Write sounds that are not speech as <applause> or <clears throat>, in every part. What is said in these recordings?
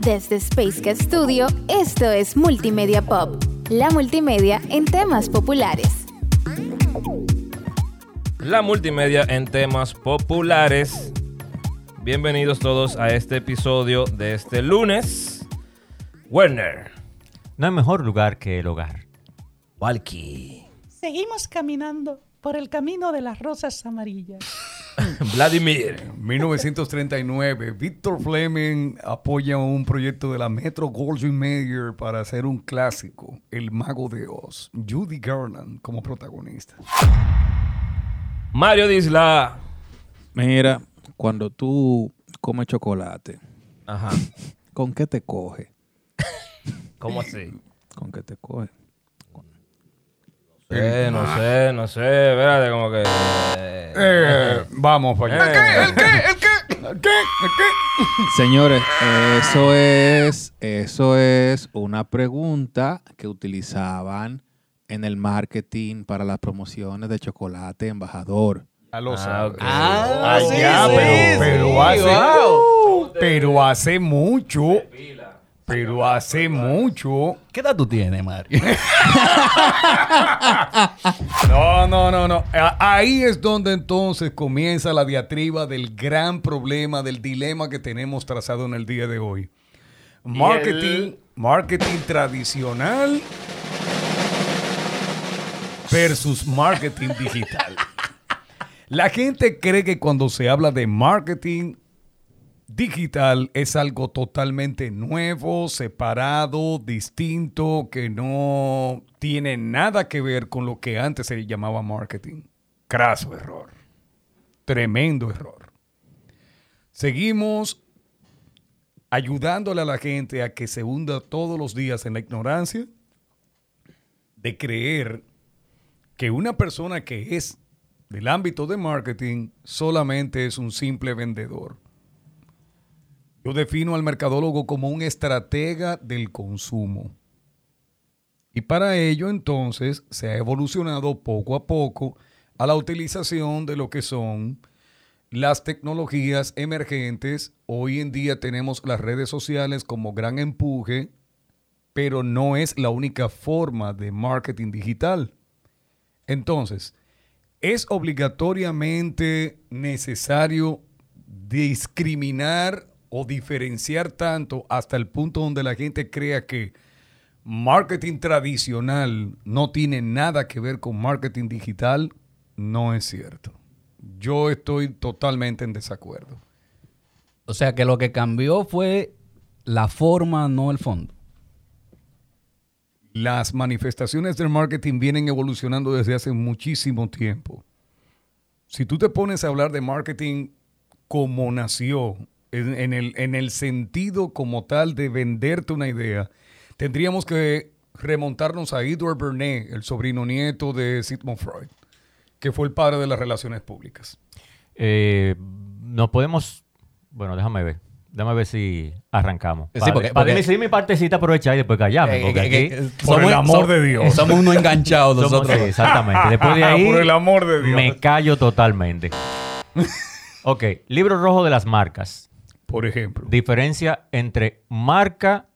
Desde Space Cat Studio, esto es Multimedia Pop, la multimedia en temas populares. La multimedia en temas populares. Bienvenidos todos a este episodio de este lunes. Werner. No hay mejor lugar que el hogar. Walkie. Seguimos caminando por el camino de las rosas amarillas. <laughs> Vladimir. 1939, Victor Fleming apoya un proyecto de la Metro Goldwyn Mayer para hacer un clásico, El Mago de Oz. Judy Garland como protagonista. Mario Disla. Mira, cuando tú comes chocolate, Ajá. ¿con qué te coge? ¿Cómo así? ¿Con qué te coge? Eh, no sé, no sé. Espérate, como que. Eh, vamos para allá. ¿El qué? ¿El qué? ¿El qué? ¿El qué? Señores, eso es, eso es una pregunta que utilizaban en el marketing para las promociones de chocolate embajador. Ya lo Ah. Ah, sí, ya, sí, pero, hace, pero hace mucho, pero hace mucho. ¿Qué edad tú tienes, Mario? <laughs> No, no, no, no. Ahí es donde entonces comienza la diatriba del gran problema, del dilema que tenemos trazado en el día de hoy. Marketing, marketing tradicional versus marketing digital. <laughs> La gente cree que cuando se habla de marketing digital es algo totalmente nuevo, separado, distinto, que no tiene nada que ver con lo que antes se llamaba marketing. Craso error. Tremendo error. Seguimos ayudándole a la gente a que se hunda todos los días en la ignorancia de creer que una persona que es del ámbito de marketing solamente es un simple vendedor. Yo defino al mercadólogo como un estratega del consumo. Y para ello entonces se ha evolucionado poco a poco a la utilización de lo que son las tecnologías emergentes. Hoy en día tenemos las redes sociales como gran empuje, pero no es la única forma de marketing digital. Entonces, ¿es obligatoriamente necesario discriminar o diferenciar tanto hasta el punto donde la gente crea que marketing tradicional no tiene nada que ver con marketing digital? No es cierto. Yo estoy totalmente en desacuerdo. o sea que lo que cambió fue la forma, no el fondo. Las manifestaciones del marketing vienen evolucionando desde hace muchísimo tiempo. Si tú te pones a hablar de marketing como nació, en, en el, en el sentido como tal de venderte una idea, tendríamos que remontarnos a Edward Bernays, el sobrino nieto de Sigmund Freud, que fue el padre de las relaciones públicas. Eh, nos podemos. Bueno, déjame ver. Déjame ver si arrancamos. Sí, para, porque- para porque- decir mi partecita, aprovechar y después callarme. Eh, porque eh, aquí eh, eh, Por el amor de Dios. Somos unos enganchados somos- nosotros. sí, exactamente. Después de <laughs> ahí, Por el amor de Dios. me callo totalmente. <laughs> ok, libro rojo de las marcas. Por ejemplo, Diferencia entre marca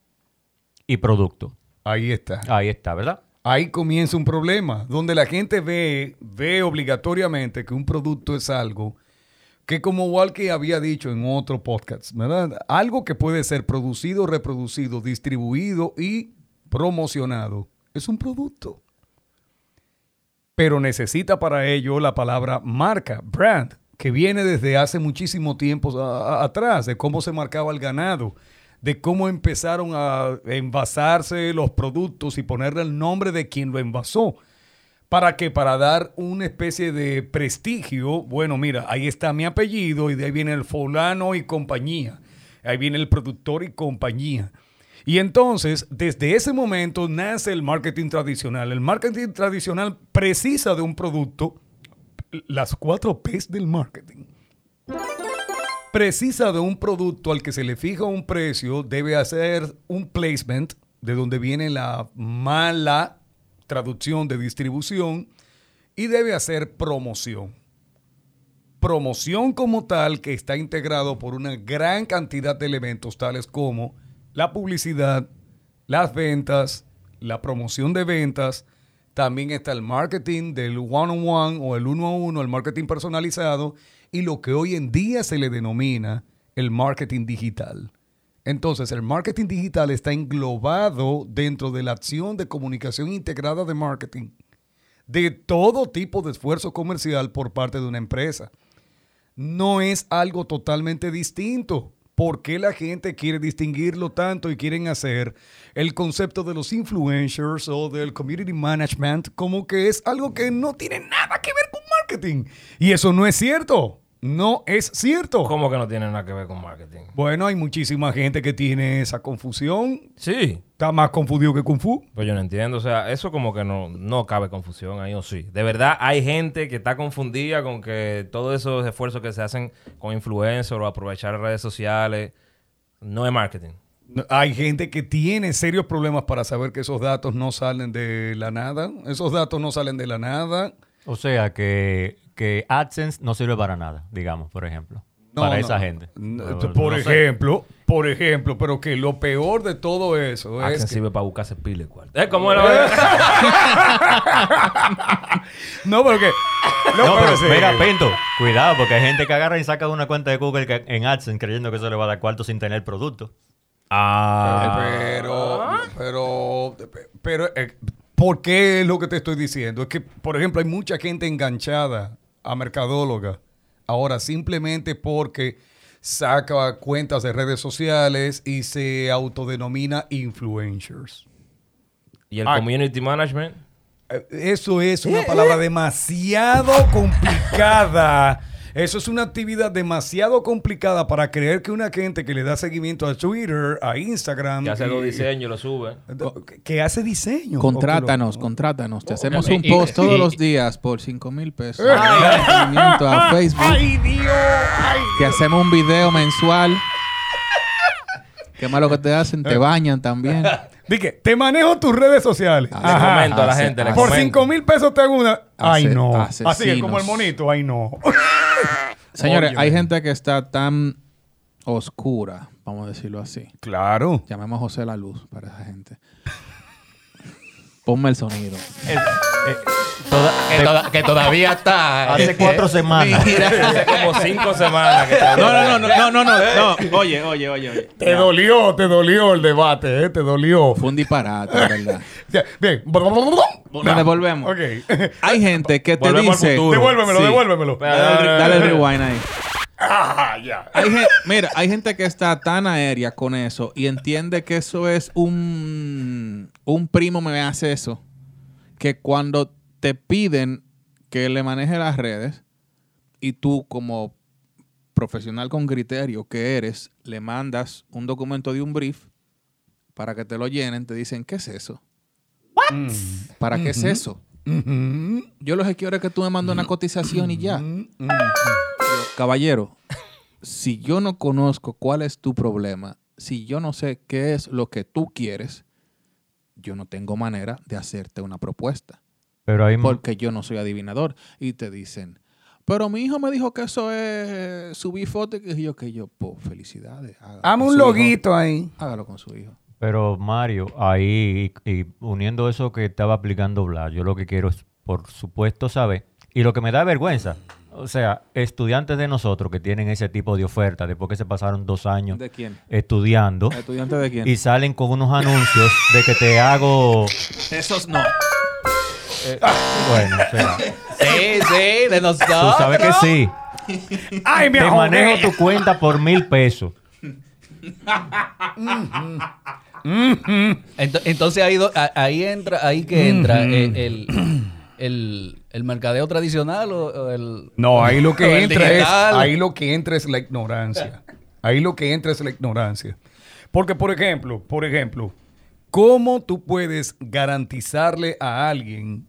y producto. ahí está. Ahí está, ¿verdad? Ahí comienza un problema, donde la gente ve, ve obligatoriamente que un producto es algo que como Walkie había dicho en otro podcast, ¿verdad? Algo que puede ser producido, reproducido, distribuido y promocionado. Es un producto. Pero necesita para ello la palabra marca, brand, que viene desde hace muchísimo tiempo atrás, de cómo se marcaba el ganado, de cómo empezaron a envasarse los productos y ponerle el nombre de quien lo envasó. ¿Para qué? Para dar una especie de prestigio. Bueno, mira, ahí está mi apellido y de ahí viene el fulano y compañía. Ahí viene el productor y compañía. Y entonces, desde ese momento nace el marketing tradicional. El marketing tradicional precisa de un producto, las cuatro P's del marketing. Precisa de un producto al que se le fija un precio, debe hacer un placement, de donde viene la mala traducción de distribución, y debe hacer promoción. Promoción como tal que está integrado por una gran cantidad de elementos tales como la publicidad, las ventas, la promoción de ventas. También está el marketing del one-on-one o el uno a uno, el marketing personalizado y lo que hoy en día se le denomina el marketing digital. Entonces, el marketing digital está englobado dentro de la acción de comunicación integrada de marketing de todo tipo de esfuerzo comercial por parte de una empresa. No es algo totalmente distinto. ¿Por qué la gente quiere distinguirlo tanto y quieren hacer el concepto de los influencers o del community management como que es algo que no tiene nada que ver con marketing? Y eso no es cierto. No es cierto. ¿Cómo que no tiene nada que ver con marketing? Bueno, hay muchísima gente que tiene esa confusión. Sí. Está más confundido que Kung Fu. Pues yo no entiendo. O sea, eso como que no, no cabe confusión ahí, o sí. De verdad, hay gente que está confundida con que todos esos esfuerzos que se hacen con influencers o aprovechar redes sociales no es marketing. Hay gente que tiene serios problemas para saber que esos datos no salen de la nada. Esos datos no salen de la nada. O sea que, que AdSense no sirve para nada, digamos, por ejemplo. No, para no. esa gente. No, por no sé. ejemplo, por ejemplo, pero que lo peor de todo eso es Access que- sirve para buscarse pile cuarto. ¿Eh? ¿Cómo era? <laughs> No, pero que... <laughs> No, No, pero pero sí. mira, Pinto, cuidado, porque hay gente que agarra y saca una cuenta de Google que- en AdSense creyendo que eso le va a dar cuarto sin tener producto. ah. Pero, pero, pero, eh, ¿por qué es lo que te estoy diciendo? Es que, por ejemplo, hay mucha gente enganchada a mercadóloga ahora simplemente porque saca cuentas de redes sociales y se autodenomina influencers. ¿Y el Ah. community management? Eh, Eso es una palabra demasiado complicada. <laughs> Eso es una actividad demasiado complicada para creer que una gente que le da seguimiento a Twitter, a Instagram, Que hace y- los diseños y lo sube. que- hace diseño. Contrátanos, lo- contrátanos. Te hacemos un post todos los días por 5 mil pesos. Dale seguimiento a <laughs> Facebook. ¡Ay, Dios! ¡Ay! Que hacemos un video mensual. Qué malo que te hacen. Te <laughs> bañan también. <laughs> Dije, te manejo tus redes sociales. Le Le Ajá. comento a la Hace- gente. le Por comento. 5 mil pesos te hago una. Ay, no. Así es asesinos. como el monito. Ay, no. <laughs> Señores, hay gente que está tan oscura, vamos a decirlo así. Claro. Llamemos a José la Luz para esa gente. Ponme el sonido. Eh, eh, toda- Que, de- toda- que todavía está. hace cuatro semanas. Hace como cinco semanas que te No, no, no, no, no, no, no. Oye, oye, oye, oye. Te dolió, te dolió el debate, ¿eh? Te dolió. Fue un disparate, ¿verdad? Bien. Nos devolvemos. Ok. <laughs> Hay gente que te Volvemos dice... Devuélvemelo, Sí. devuélvemelo. Dale, el- dale el rewind ahí. Ah. Hay mira, hay gente que está tan aérea con eso y entiende que eso es un... Un primo me hace eso. Que cuando te piden que le maneje las redes y tú como profesional con criterio que eres, le mandas un documento de un brief para que te lo llenen, te dicen, ¿qué es eso? ¿Para qué es eso? Ujú. Yo lo que quiero es que tú me mandes una cotización y ya. Caballero, si yo no conozco cuál es tu problema, si yo no sé qué es lo que tú quieres, yo no tengo manera de hacerte una propuesta. Pero hay Porque yo no soy adivinador. Y te dicen, pero mi hijo me dijo que eso es subir fotos. Y yo, que yo, pues felicidades. con un hijo. loguito ahí. Hágalo con su hijo. Pero Mario, ahí y, y uniendo eso que estaba aplicando Blas, yo lo que quiero es, por supuesto, saber, y lo que me da vergüenza, o sea, estudiantes de nosotros que tienen ese tipo de oferta, después que se pasaron dos años ¿De quién? estudiando, ¿Estudiante de quién? y salen con unos anuncios de que te hago, Esos no. bueno, o sea, Sí, sí, de tú nosotros. sabes que sí, Ay, mi te manejo tu cuenta por mil pesos. Ento- Entonces ahí, do- a- ahí entra, ahí que entra eh, el, el, el mercadeo tradicional o, o el No, ahí lo que <laughs> entra es, ahí lo que entra es la ignorancia. Ahí lo que entra es la ignorancia. Porque, por ejemplo, por ejemplo, ¿cómo tú puedes garantizarle a alguien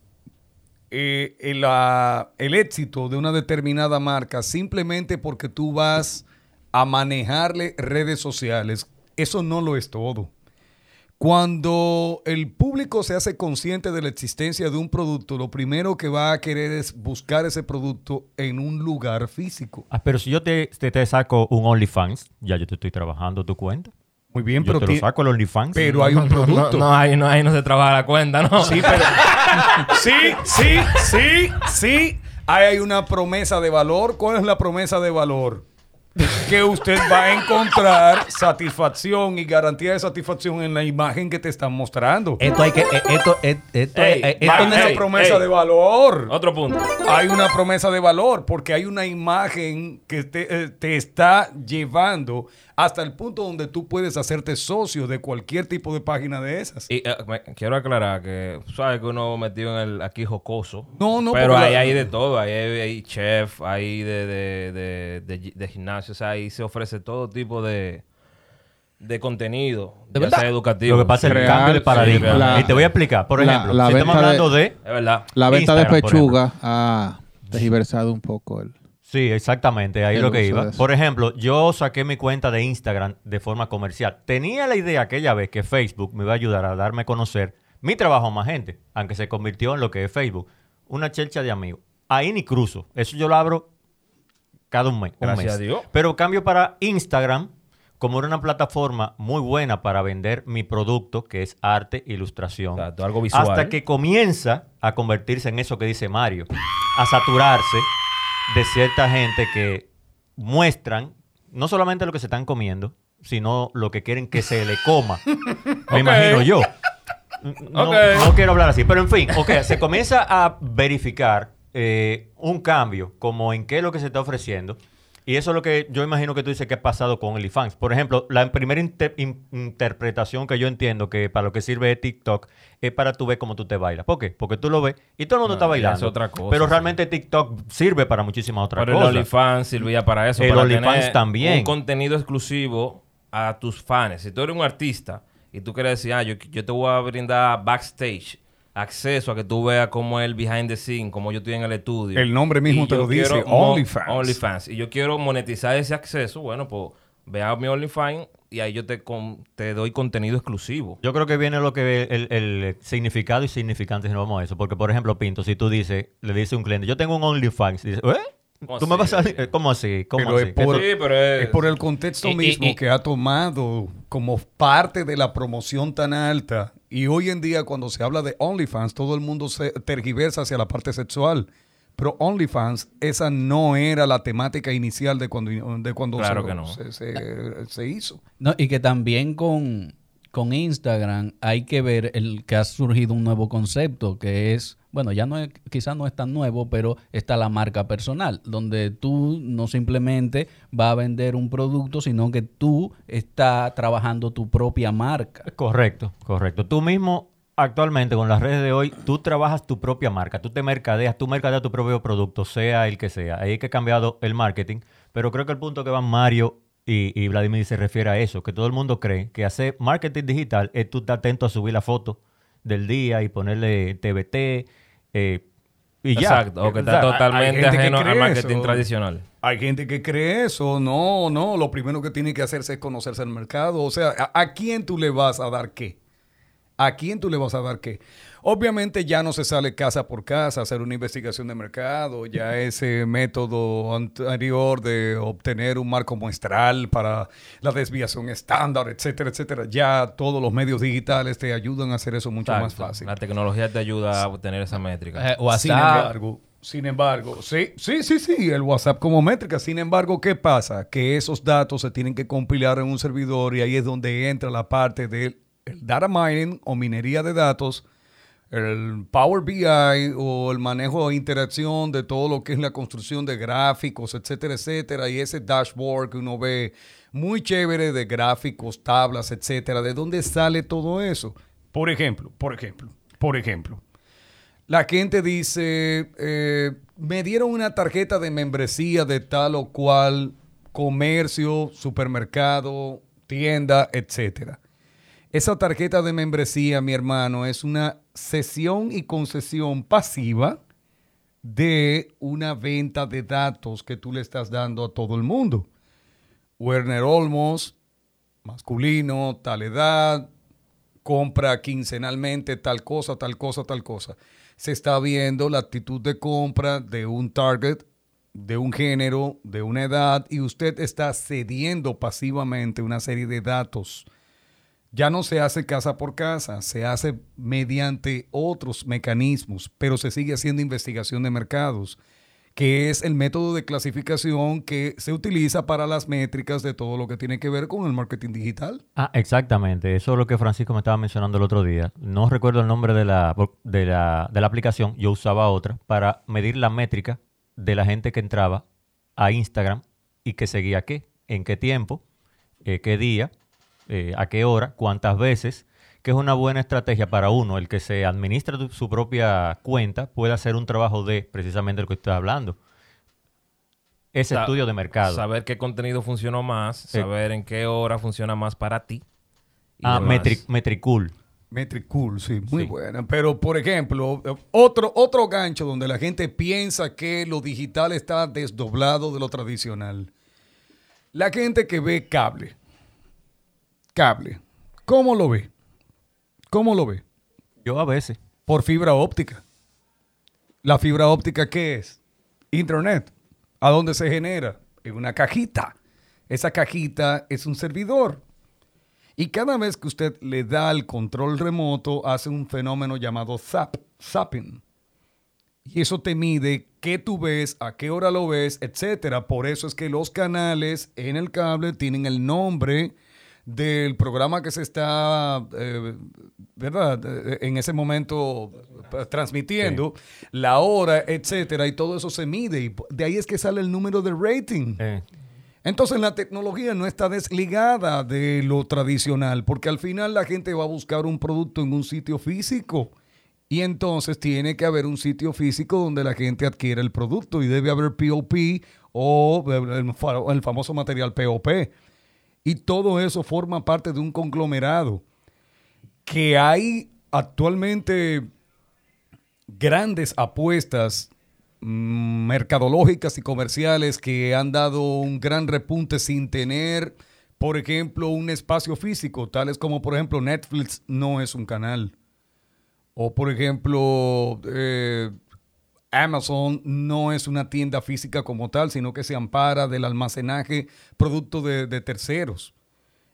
eh, el, la- el éxito de una determinada marca simplemente porque tú vas a manejarle redes sociales? Eso no lo es todo. Cuando el público se hace consciente de la existencia de un producto, lo primero que va a querer es buscar ese producto en un lugar físico. Ah, pero si yo te, te, te saco un OnlyFans, ya yo te estoy trabajando tu cuenta. Muy bien, Yo pero, te lo saco el OnlyFans. pero hay un No, producto. no, ahí no, ahí no se trabaja la cuenta, ¿no? Sí, pero. <laughs> sí, sí, sí, sí. Ahí hay una promesa de valor. ¿Cuál es la promesa de valor? Que usted va a encontrar satisfacción y garantía de satisfacción en la imagen que te están mostrando. Esto hay que. Esto, esto, Ey, Hay una ey, promesa de valor. Otro punto. Hay una promesa de valor porque hay una imagen que te, eh, te está llevando hasta el punto donde tú puedes hacerte socio de cualquier tipo de página de esas. Y me- quiero aclarar que, sabes que uno metido en el aquí jocoso. No, no, Pero ahí la- hay de todo. Ahí hay, hay chef, hay de, de, de, de, de gimnasio. O sea, ahí se ofrece todo tipo de, de contenido. ¿De ya verdad? sea educativo. Lo que pasa es el cambio de sí, paradigma. y te voy a explicar. Por ejemplo, la si estamos de- hablando de... Es verdad. La venta de Instagram, por pechuga ha tergiversado un poco el. Sí, exactamente, ahí lo que iba. Por ejemplo, yo saqué mi cuenta de Instagram de forma comercial. Tenía la idea aquella vez que Facebook me iba a ayudar a darme a conocer mi trabajo a más gente, aunque se convirtió en lo que es Facebook. Una chelcha de amigos. Ahí ni cruzo. Eso yo lo abro cada un mes. un Gracias mes. a Dios. Pero cambio para Instagram, como era una plataforma muy buena para vender mi producto, que es arte, ilustración. Exacto, algo visual. Hasta que comienza a convertirse en eso que dice Mario, a saturarse de cierta gente que muestran no solamente lo que se están comiendo, sino lo que quieren que se le coma. <laughs> Me imagino yo. No, quiero hablar así, pero en fin, ok, se comienza a verificar eh, un cambio, como en qué es lo que se está ofreciendo. Y eso es lo que yo imagino que tú dices que ha pasado con OnlyFans. Por ejemplo, la primera inter- in- interpretación que yo entiendo que para lo que sirve TikTok es para tú ver cómo tú te bailas. ¿Por qué? Porque tú lo ves y todo el mundo No, está bailando. es otra cosa, pero sí. realmente TikTok sirve para muchísimas otras Pero el cosas. OnlyFans servía para eso. El para OnlyFans tener también. Un contenido exclusivo a tus fans. Si tú eres un artista y tú quieres decir, ah, yo, yo te voy a brindar backstage, acceso a que tú veas cómo es el behind the scene, cómo yo estoy en el estudio. El nombre mismo Y te lo dice, OnlyFans. OnlyFans. Y yo quiero monetizar ese acceso, bueno, pues ve a mi OnlyFans y ahí yo te, con- te doy contenido exclusivo. Yo creo que viene lo que el, el significado y significante si no vamos a eso. Porque, por ejemplo, Pinto, si tú dices, le dices a un cliente, yo tengo un OnlyFans, dice, ¿eh? ¿Cómo ¿Tú me así? vas a eh, ¿Cómo así? ¿Cómo Pero así? es por, Sí, pero es- es por el contexto Y- y- mismo y- que ha tomado como parte de la promoción tan alta. Y hoy en día cuando se habla de OnlyFans, todo el mundo se tergiversa hacia la parte sexual. Pero OnlyFans, esa no era la temática inicial de cuando, de cuando Claro se, que no. se- se- se hizo. No, y que también con, con Instagram hay que ver el que ha surgido un nuevo concepto que es, bueno, ya no es, quizás no es tan nuevo, pero está la marca personal, donde tú no simplemente vas a vender un producto, sino que tú estás trabajando tu propia marca. Correcto, correcto. Tú mismo, actualmente, con las redes de hoy, tú trabajas tu propia marca, tú te mercadeas, tú mercadeas tu propio producto, sea el que sea. Ahí que ha cambiado el marketing, pero creo que el punto que van Mario y, y Vladimir se refiere a eso, que todo el mundo cree que hacer marketing digital es tú estar atento a subir la foto del día y ponerle TBT eh, y ya. Exacto, o que está O sea, totalmente gente que ajeno al cree marketing eso. tradicional. Hay gente que cree eso. No, no. Lo primero que tiene que hacerse es conocerse el mercado. O sea, ¿a, a quién tú le vas a dar qué? ¿A quién tú le vas a dar qué? Obviamente ya no se sale casa por casa a hacer una investigación de mercado. Ya ese método anterior de obtener un marco muestral para la desviación estándar, etcétera, etcétera. Ya todos los medios digitales te ayudan a hacer eso mucho más fácil. La tecnología te ayuda a obtener esa métrica. Eh, Sin WhatsApp, embargo, sin embargo, sí, sí, sí, sí, el WhatsApp como métrica. Sin embargo, ¿qué pasa? Que esos datos se tienen que compilar en un servidor y ahí es donde entra la parte del el data mining o minería de datos, el Power BI o el manejo e interacción de todo lo que es la construcción de gráficos, etcétera, etcétera, y ese dashboard que uno ve muy chévere de gráficos, tablas, etcétera, ¿de dónde sale todo eso? Por ejemplo, por ejemplo, por ejemplo. La gente dice, eh, me dieron una tarjeta de membresía de tal o cual comercio, supermercado, tienda, etcétera. Esa tarjeta de membresía, mi hermano, es una cesión y concesión pasiva de una venta de datos que tú le estás dando a todo el mundo. Werner Olmos, masculino, tal edad, compra quincenalmente tal cosa, tal cosa, tal cosa. Se está viendo la actitud de compra de un target, de un género, de una edad, y usted está cediendo pasivamente una serie de datos Ya no se hace casa por casa, se hace mediante otros mecanismos, pero se sigue haciendo investigación de mercados, que es el método de clasificación que se utiliza para las métricas de todo lo que tiene que ver con el marketing digital. Ah, exactamente. Eso es lo que Francisco me estaba mencionando el otro día. No recuerdo el nombre de la, de la, de la aplicación. Yo usaba otra para medir la métrica de la gente que entraba a Instagram y que seguía qué, en qué tiempo, eh, qué día, eh, a qué hora, cuántas veces, que es una buena estrategia para uno, el que se administra su propia cuenta, puede hacer un trabajo de precisamente lo que estoy hablando. Ese Sa- estudio de mercado. Saber qué contenido funcionó más, Sí. saber en qué hora funciona más para ti. y Ah, demás. Metri- Metricool. Metricool, sí, muy Sí. buena. Pero, por ejemplo, eh, otro, otro gancho donde la gente piensa que lo digital está desdoblado de lo tradicional. La gente que ve cable. Cable. ¿Cómo lo ve? ¿Cómo lo ve? Yo a veces. Por fibra óptica. ¿La fibra óptica qué es? Internet. ¿A dónde se genera? En una cajita. Esa cajita es un servidor. Y cada vez que usted le da el control remoto, hace un fenómeno llamado zap, zapping. Y eso te mide qué tú ves, a qué hora lo ves, etcétera. Por eso es que los canales en el cable tienen el nombre del programa que se está, eh, ¿verdad? Eh, En ese momento eh, transmitiendo, la hora, etcétera, y todo eso se mide. Y de ahí es que sale el número de rating. Eh, Entonces la tecnología no está desligada de lo tradicional, porque al final la gente va a buscar un producto en un sitio físico. Y entonces tiene que haber un sitio físico donde la gente adquiere el producto y debe haber POP o fa- el famoso material POP. Y todo eso forma parte de un conglomerado que hay actualmente grandes apuestas mm, mercadológicas y comerciales que han dado un gran repunte sin tener, por ejemplo, un espacio físico, tales como, por ejemplo, Netflix no es un canal. O, por ejemplo, eh, Amazon no es una tienda física como tal, sino que se ampara del almacenaje producto de, de terceros.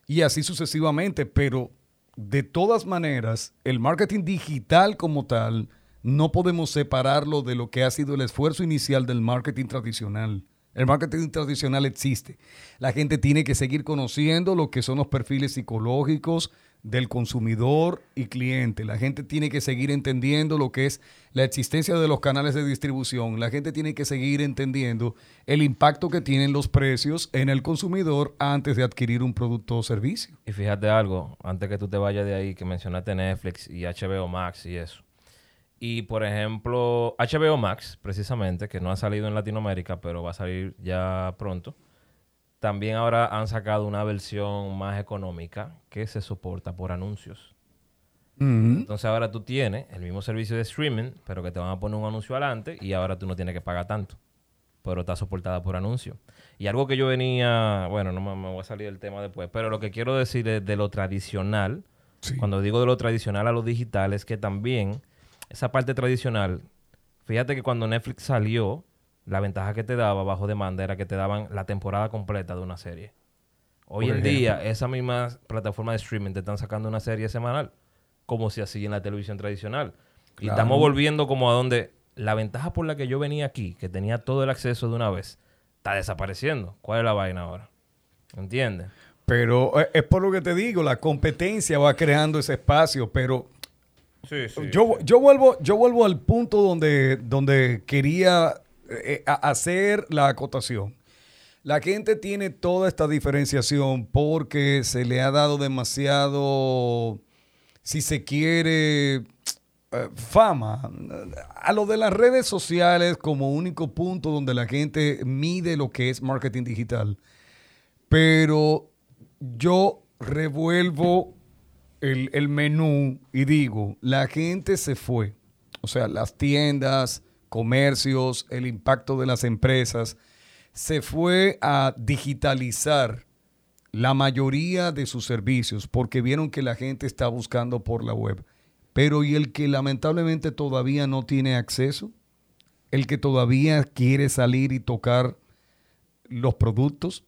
Y así sucesivamente. Pero de todas maneras, el marketing digital como tal, no podemos separarlo de lo que ha sido el esfuerzo inicial del marketing tradicional. El marketing tradicional existe. La gente tiene que seguir conociendo lo que son los perfiles psicológicos del consumidor y cliente. La gente tiene que seguir entendiendo lo que es la existencia de los canales de distribución. La gente tiene que seguir entendiendo el impacto que tienen los precios en el consumidor antes de adquirir un producto o servicio. Y fíjate algo, antes que tú te vayas de ahí, que mencionaste Netflix y HBO Max y eso. Y por ejemplo, HBO Max, precisamente, que no ha salido en Latinoamérica, pero va a salir ya pronto. También ahora han sacado una versión más económica que se soporta por anuncios. Entonces ahora tú tienes el mismo servicio de streaming, pero que te van a poner un anuncio adelante y ahora tú no tienes que pagar tanto. Pero está soportada por anuncio. Y algo que yo venía, bueno, no me, me voy a salir del tema después, pero lo que quiero decir es de lo tradicional. Cuando digo de lo tradicional a lo digital es que también esa parte tradicional, fíjate que cuando Netflix salió, la ventaja que te daba bajo demanda era que te daban la temporada completa de una serie. Hoy Por en ejemplo. día, esa misma plataforma de streaming te están sacando una serie semanal, como si así en la televisión tradicional. Y estamos volviendo como a donde la ventaja por la que yo venía aquí, que tenía todo el acceso de una vez, está desapareciendo. ¿Cuál es la vaina ahora? ¿Entiendes? Pero eh, es por lo que te digo, la competencia va creando ese espacio, pero Sí, yo, yo vuelvo, yo vuelvo al punto donde, donde quería eh, hacer la acotación. La gente tiene toda esta diferenciación porque se le ha dado demasiado, si se quiere, eh, fama a lo de las redes sociales como único punto donde la gente mide lo que es marketing digital. Pero yo revuelvo el, el menú y digo, la gente se fue. O sea, las tiendas, comercios, el impacto de las empresas, se fue a digitalizar la mayoría de sus servicios porque vieron que la gente está buscando por la web. Pero ¿y el que lamentablemente todavía no tiene acceso? El que todavía quiere salir y tocar los productos.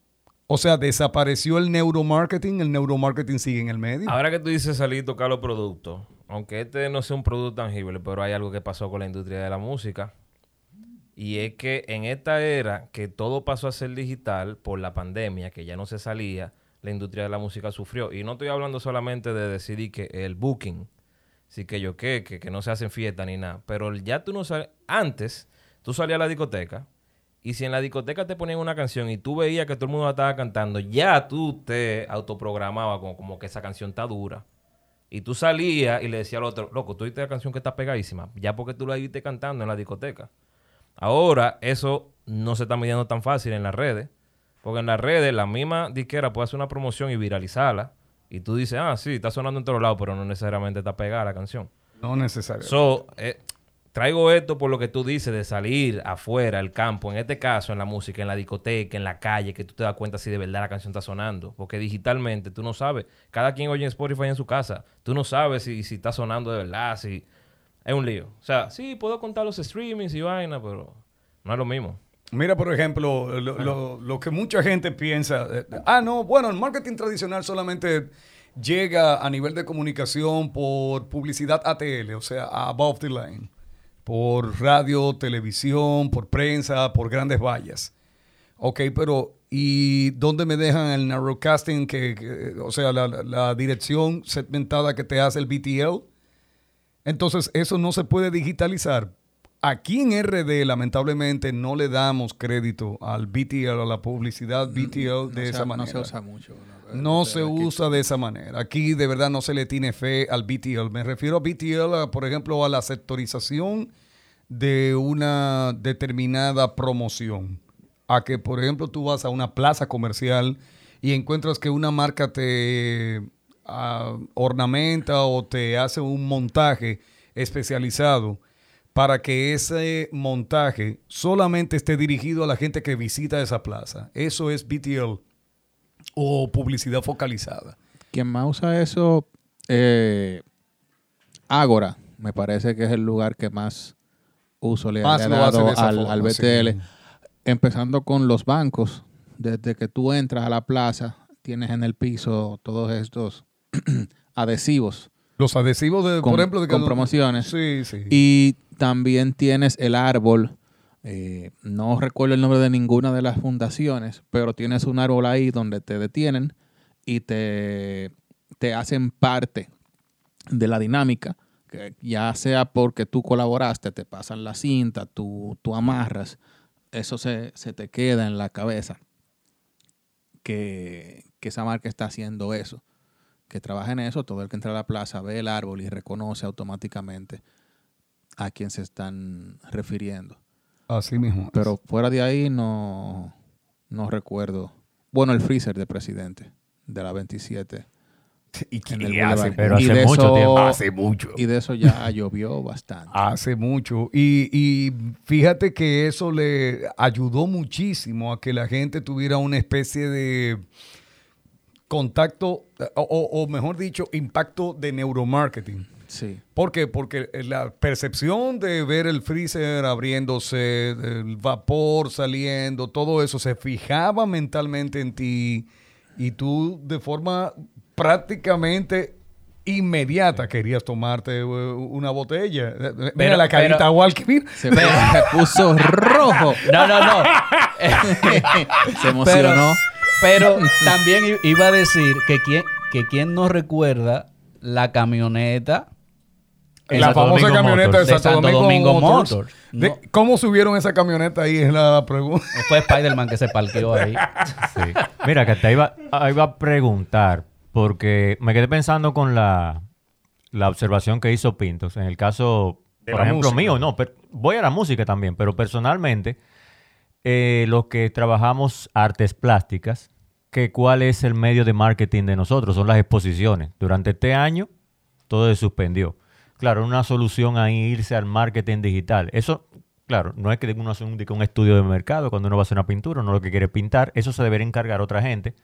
O sea, desapareció el neuromarketing, el neuromarketing sigue en el medio. Ahora que tú dices salir y tocar los productos, aunque este no sea un producto tangible, pero hay algo que pasó con la industria de la música. Y es que en esta era que todo pasó a ser digital por la pandemia, que ya no se salía, la industria de la música sufrió. Y no estoy hablando solamente de decidir que el booking, sí que yo qué, que, que no se hacen fiestas ni nada. Pero ya tú no sabes, antes tú salías a la discoteca y si en la discoteca te ponían una canción y tú veías que todo el mundo la estaba cantando, ya tú te autoprogramabas como, como que esa canción está dura. Y tú salías y le decías al otro, loco, tú oíste la canción que está pegadísima, ya porque tú la viste cantando en la discoteca. Ahora, eso no se está midiendo tan fácil en las redes. Porque en las redes, la misma disquera puede hacer una promoción y viralizarla. Y tú dices, ah, sí, está sonando en todos lados, pero no necesariamente está pegada la canción. No necesariamente. So, eh, traigo esto por lo que tú dices de salir afuera, al campo, en este caso en la música, en la discoteca, en la calle, que tú te das cuenta si de verdad la canción está sonando. Porque digitalmente tú no sabes. Cada quien oye en Spotify en su casa. Tú no sabes si, si está sonando de verdad, si... Es un lío. O sea, sí, puedo contar los streamings y vaina, pero no es lo mismo. Mira, por ejemplo, lo, lo- lo que mucha gente piensa, eh, ah, no, bueno, el marketing tradicional solamente llega a nivel de comunicación por publicidad ATL, o sea, above the line, por radio, televisión, por prensa, por grandes vallas. Ok, pero ¿y dónde me dejan el narrowcasting, que, que- o sea, la, dirección segmentada que te hace el BTL? Entonces, eso no se puede digitalizar. Aquí en RD, lamentablemente, no le damos crédito al BTL, a la publicidad BTL de no, esa manera. no se usa mucho. No se usa de esa manera. Aquí de verdad no se le tiene fe al BTL. Me refiero a BTL, a, por ejemplo, a la sectorización de una determinada promoción. A que, por ejemplo, tú vas a una plaza comercial y encuentras que una marca te ah, ornamenta o te hace un montaje especializado para que ese montaje solamente esté dirigido a la gente que visita esa plaza. Eso es BTL o publicidad focalizada. Quien más usa eso, eh, Ágora, me parece que es el lugar que más uso le, ha dado al, forma, al sí. BTL. Empezando con los bancos. Desde que tú entras a la plaza, tienes en el piso todos estos <clears throat> adhesivos Los adhesivos, de, con, por ejemplo, de con promociones. Sí, sí. Y también tienes el árbol. eh, no recuerdo el nombre de ninguna de las fundaciones, pero tienes un árbol ahí donde te detienen y te, te hacen parte de la dinámica. Ya sea porque tú colaboraste, te pasan la cinta, tú, tú amarras, eso se, se te queda en la cabeza. Que, que esa marca está haciendo eso. Que trabaja en eso, todo el que entra a la plaza ve el árbol y reconoce automáticamente a quién se están refiriendo. Así mismo. Pero fuera de ahí no, no recuerdo. Bueno, el freezer de presidente de la 27. <laughs> y, y hace, pero Y hace de mucho eso- tiempo. hace mucho. Y de eso ya <laughs> llovió bastante. Hace mucho. Y, y fíjate que eso le ayudó muchísimo a que la gente tuviera una especie de contacto, o, o- o mejor dicho, impacto de neuromarketing. Sí. ¿Por qué? Porque la percepción de ver el freezer abriéndose, el vapor saliendo, todo eso se fijaba mentalmente en ti y tú de forma prácticamente inmediata querías tomarte eh, una botella. Eh, Mira Pero- la carita pero- Walker. Se, se <laughs> puso rojo. No, no, no. <laughs> Se emocionó. Pero también iba a decir que quien, que quien no recuerda la camioneta en La Santo famosa Domingo camioneta Motors, de Santo, Domingo, Motors. Motors. De- No, ¿Cómo subieron esa camioneta ahí? Es la pregunta. fue Spider-Man que se parqueó ahí. Sí. Mira, que te iba, iba a preguntar, porque me quedé pensando con la, la observación que hizo Pintos. En el caso, De por ejemplo, música. mío, no, voy a la música también, pero personalmente, eh, los que trabajamos artes plásticas, que cuál es el medio de marketing de nosotros, son las exposiciones. Durante este año, todo se suspendió. Claro, una solución a irse al marketing digital. Eso, claro, no es que uno hace un, estudio de mercado cuando uno va a hacer una pintura, uno lo que quiere es pintar. Eso se debería encargar otra gente.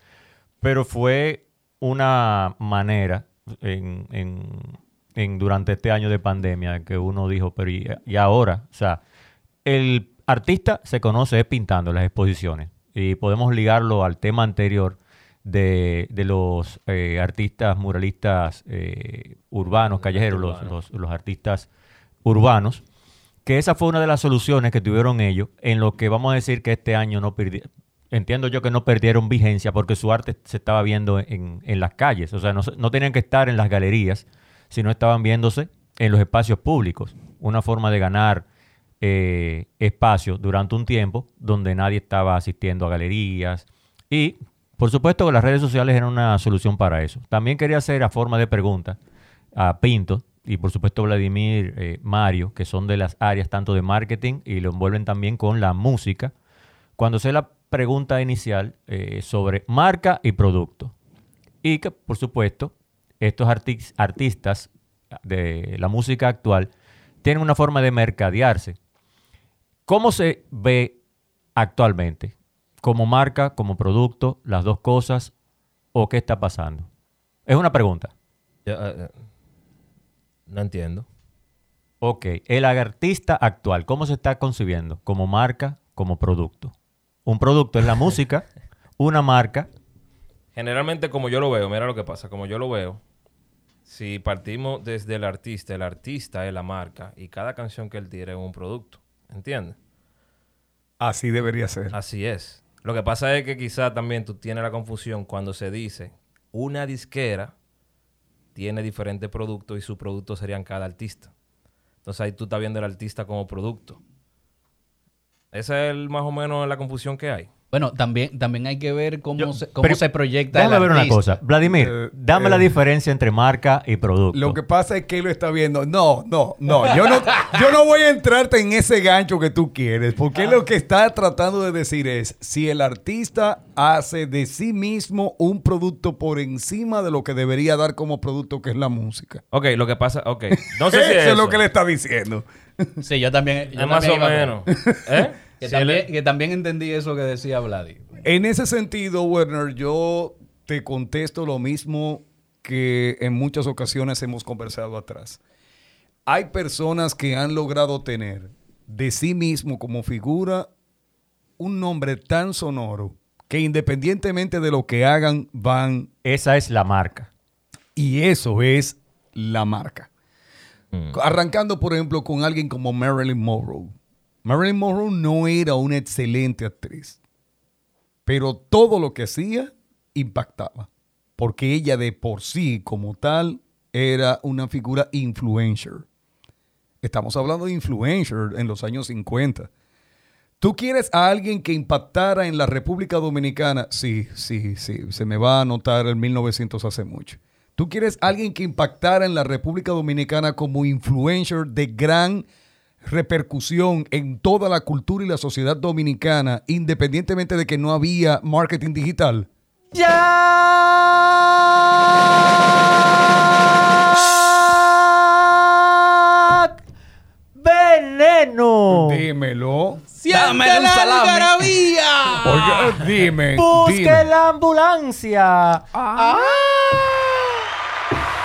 Pero fue una manera en, en- en- durante este año de pandemia que uno dijo, pero ¿y, y ahora? O sea, el artista se conoce pintando las exposiciones. Y podemos ligarlo al tema anterior de, de los eh, artistas muralistas eh, urbanos, callejeros, los, los- los artistas urbanos, que esa fue una de las soluciones que tuvieron ellos en lo que vamos a decir que este año no perdieron. Entiendo yo que no perdieron vigencia porque su arte se estaba viendo en, en las calles. O sea, no, se- no tenían que estar en las galerías, sino estaban viéndose en los espacios públicos. Una forma de ganar eh, espacio durante un tiempo donde nadie estaba asistiendo a galerías. Y, por supuesto, que las redes sociales eran una solución para eso. También quería hacer a forma de pregunta a Pinto y, por supuesto, Vladimir, eh, Mario, que son de las áreas tanto de marketing y lo envuelven también con la música. Cuando sé la pregunta inicial eh, sobre marca y producto. Y que, por supuesto, estos artis- artistas de la música actual tienen una forma de mercadearse. ¿Cómo se ve actualmente? ¿Como marca, como producto, las dos cosas? ¿O qué está pasando? Es una pregunta. Ya, eh, eh, no entiendo. Ok, el artista actual, ¿cómo se está concibiendo? ¿Como marca, como producto? Un producto es la música, <laughs> una marca, Generalmente, como yo lo veo, mira lo que pasa, como yo lo veo, si partimos desde el artista, el artista es la marca y cada canción que él tira es un producto. ¿Entiendes? Así debería ser. Así es. Lo que pasa es que quizá también tú tienes la confusión cuando se dice una disquera tiene diferentes productos y sus productos serían cada artista. Entonces ahí tú estás viendo al artista como producto. Esa es el- más o menos la confusión que hay. Bueno, también, también hay que ver cómo, Yo- se, cómo pero- se proyecta Déjame el ver una cosa. Vladimir, Eh, dame la eh. diferencia entre marca y producto. Lo que pasa es que él lo está viendo. No, no, no. Yo no, yo no voy a entrarte en ese gancho que tú quieres. Porque él lo que está tratando de decir es: si el artista hace de sí mismo un producto por encima de lo que debería dar como producto, que es la música. Ok, lo que pasa, ok. <laughs> No sé si eso es, lo que le está diciendo. Sí, yo también. yo Es más también o menos. ¿Eh? <laughs> Que, también, que también entendí eso que decía Vladi. En ese sentido, Werner, yo te contesto lo mismo que en muchas ocasiones hemos conversado atrás. Hay personas que han logrado tener de sí mismo como figura un nombre tan sonoro que independientemente de lo que hagan, van Esa es la marca. y eso es la marca. Mm. Arrancando, por ejemplo, con alguien como Marilyn Monroe. Marilyn Monroe no era una excelente actriz, pero todo lo que hacía impactaba, porque ella de por sí como tal era una figura influencer. Estamos hablando de influencer en los años 50. ¿Tú quieres a alguien que impactara en la República Dominicana? Sí, sí, sí. Se me va a anotar el 1900 hace mucho. ¿Tú quieres a alguien que impactara en la República Dominicana como influencer de gran repercusión en toda la cultura y la sociedad dominicana, independientemente de que no había marketing digital? ¡Jack! ¡Veneno! Dímelo. ¡Dame un la algarabía! Oiga, dime. ¡Busque dime. la ambulancia!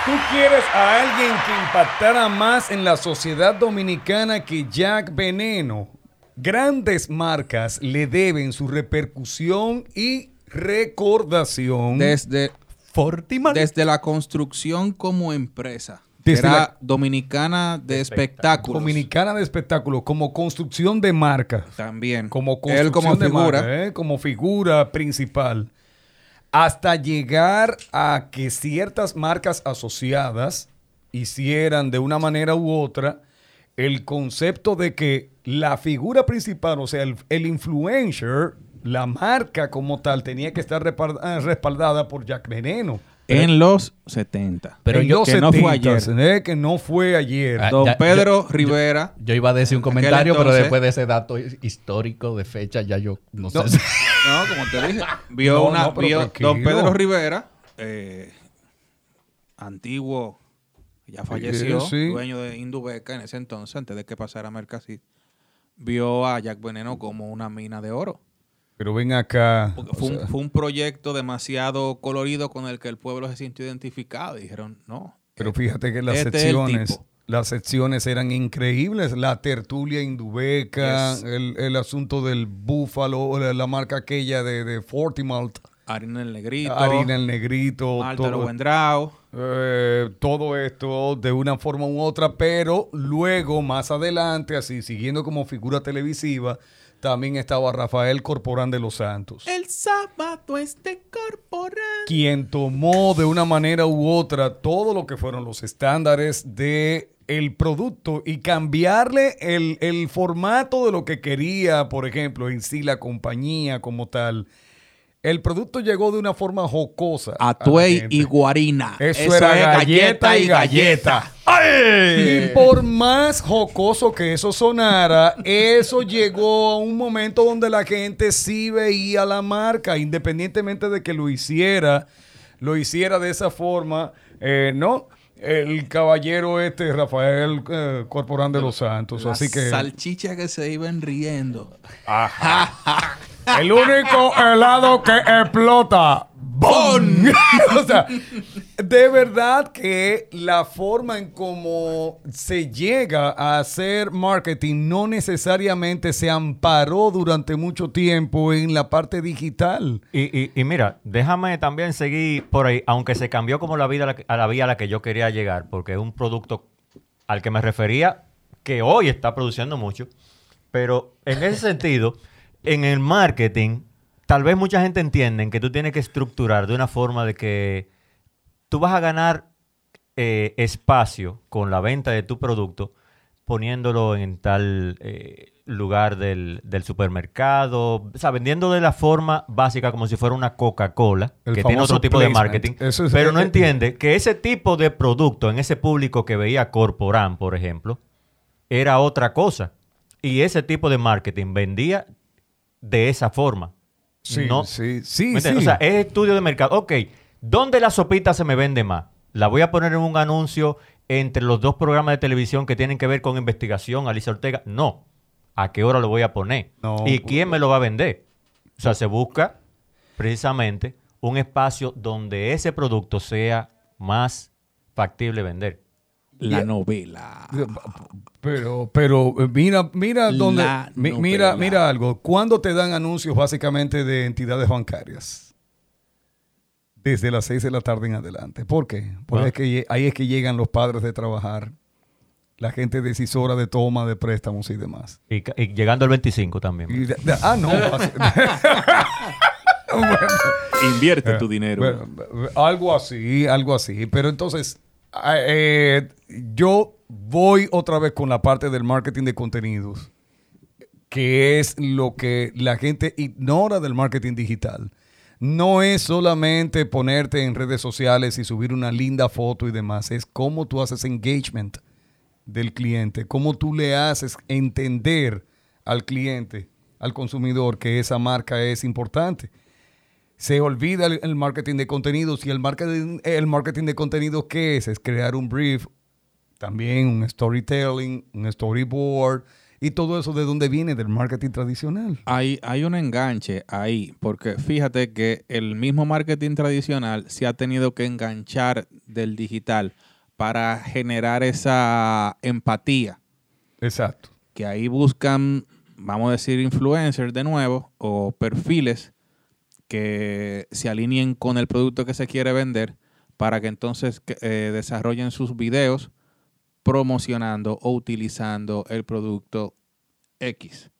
¿Tú quieres a alguien que impactara más en la sociedad dominicana que Jack Veneno? Grandes marcas le deben su repercusión y recordación. Desde, Fortiman. desde la construcción como empresa. Desde Era la- dominicana de espectáculos. Dominicana de espectáculo, como construcción de marca. También. Como construcción Él como de figura. marca, ¿eh? como figura principal. Hasta llegar a que ciertas marcas asociadas hicieran de una manera u otra el concepto de que la figura principal, o sea, el, influencer, la marca como tal, tenía que estar eh, respaldada por Jack Veneno. En los 70. Pero En yo- que no fue 70s, ayer. Que no fue ayer. Ah, Don ya- Pedro Rivera. Yo iba a decir un comentario, pero después de ese dato histórico de fecha, ya yo no sé. No. <laughs> como te dije. Vio No, una. no, vio tranquilo. don Pedro Rivera, eh, antiguo, ya falleció, sí. dueño de Indubeca en ese entonces, antes de que pasara a Mercasí, vio a Jack Veneno como una mina de oro. Pero ven acá. Fue, un, fue un proyecto demasiado colorido con el que el pueblo se sintió identificado. Y dijeron, no. Pero fíjate que las Este secciones. Las secciones eran increíbles. La tertulia indubeca, Yes. el, el asunto del búfalo, la, la marca aquella de, de Fortimalt, Harina el negrito. harina el negrito, Álvaro Buendrao. eh, todo esto de una forma u otra, pero luego, más adelante, así siguiendo como figura televisiva, también estaba Rafael Corporán de los Santos. El sábado este corporal. quien tomó de una manera u otra todo lo que fueron los estándares de el producto y cambiarle el, el formato de lo que quería, por ejemplo, en sí la compañía como tal. El producto llegó de una forma jocosa. Atuey y guarina. Eso, era es galleta y galleta. Y por más jocoso que eso sonara, eso llegó a un momento donde la gente sí veía la marca, independientemente de que lo hiciera, lo hiciera de esa forma, eh, ¿no? El caballero este, Rafael eh, Corporán de los Santos. Así que Salchicha que se iban riendo. El único helado que explota. ¡Bon! <laughs> o sea, de verdad que la forma en cómo se llega a hacer marketing no necesariamente se amparó durante mucho tiempo en la parte digital. Y, y- y mira, déjame también seguir por ahí, aunque se cambió como la vida a la que- a la vía a la que yo quería llegar, porque es un producto al que me refería que hoy está produciendo mucho, pero en ese sentido, en el marketing, tal vez mucha gente entiende que tú tienes que estructurar de una forma de que tú vas a ganar eh, espacio con la venta de tu producto poniéndolo en tal eh, lugar del, del supermercado, o sea, vendiendo de la forma básica como si fuera una Coca-Cola, que tiene otro tipo de marketing, Eso es- pero no eh, entiende que ese tipo de producto en ese público que veía Corporán, por ejemplo, era otra cosa. Y ese tipo de marketing vendía de esa forma. Sí, No- sí, sí, sí. O sea, es estudio de mercado. Ok, ¿dónde la sopita se me vende más? La voy a poner en un anuncio entre los dos programas de televisión que tienen que ver con investigación, Alicia Ortega. No. ¿A qué hora lo voy a poner? No, ¿Y pues- quién me lo va a vender? O sea, se busca precisamente un espacio donde ese producto sea más factible vender. La novela. Pero, pero eh, mira, mira mi- mira, mira algo. ¿Cuándo te dan anuncios básicamente de entidades bancarias? Desde las 6 de la tarde en adelante. ¿Por qué? Porque Ah. es que ahí es que llegan los padres de trabajar, la gente decisora de toma de préstamos y demás. Y, y llegando al 25 también. Y de- de- ah, no. <laughs> <laughs> Invierte tu dinero. Bueno, algo así, algo así. Pero entonces, eh, yo voy otra vez con la parte del marketing de contenidos, que es lo que la gente ignora del marketing digital. No es solamente ponerte en redes sociales y subir una linda foto y demás, es cómo tú haces engagement del cliente, cómo tú le haces entender al cliente, al consumidor, que esa marca es importante se olvida el, el marketing de contenidos y el marketing, el marketing de contenidos ¿qué es? Es crear un brief, también un storytelling, un storyboard y todo eso de dónde viene del marketing tradicional. Hay, hay un enganche ahí, porque fíjate que el mismo marketing tradicional se ha tenido que enganchar del digital para generar esa empatía, Exacto. que ahí buscan, vamos a decir, influencers de nuevo o perfiles que se alineen con el producto que se quiere vender para que entonces eh, desarrollen sus videos promocionando o utilizando el producto X.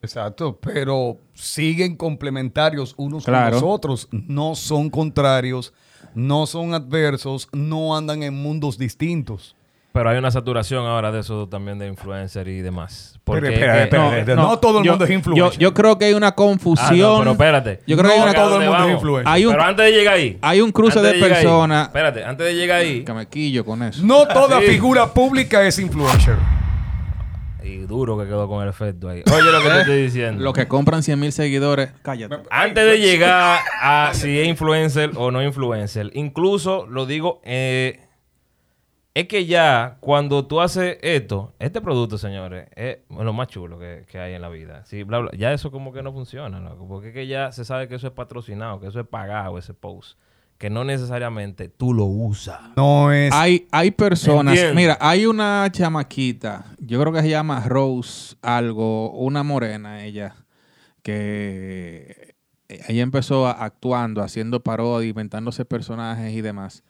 Exacto, pero siguen complementarios unos Claro. con los otros, no son contrarios, no son adversos, no andan en mundos distintos. Pero hay una saturación ahora de eso también de influencer y demás. Porque espera, es que- espera, no todo el yo- mundo es influencer. yo creo que hay una Ah, confusión. no, pero espérate. Yo creo que hay No una todo el ¿Dónde mundo es influencer. Hay un, Pero antes de llegar ahí. hay un cruce de personas. espérate, antes de llegar ahí. Que me quillo con eso. No <laughs> toda Sí. figura pública es influencer. Y duro que quedó con el efecto ahí. Oye lo que te estoy diciendo. Los que compran 100 mil seguidores. Cállate. Antes de llegar a si es influencer o no influencer, incluso lo digo, eh, es que ya cuando tú haces esto, este producto, señores, es lo más chulo que, que hay en la vida. Sí, bla, bla, ya eso como que no funciona, loco, porque es que ya se sabe que eso es patrocinado, que eso es pagado, ese post. que no necesariamente tú lo usas. No es. Hay, hay personas, mira, hay una chamaquita, yo creo que se llama Rose algo, una morena ella, que ella empezó actuando, haciendo parodia, inventándose personajes y demás.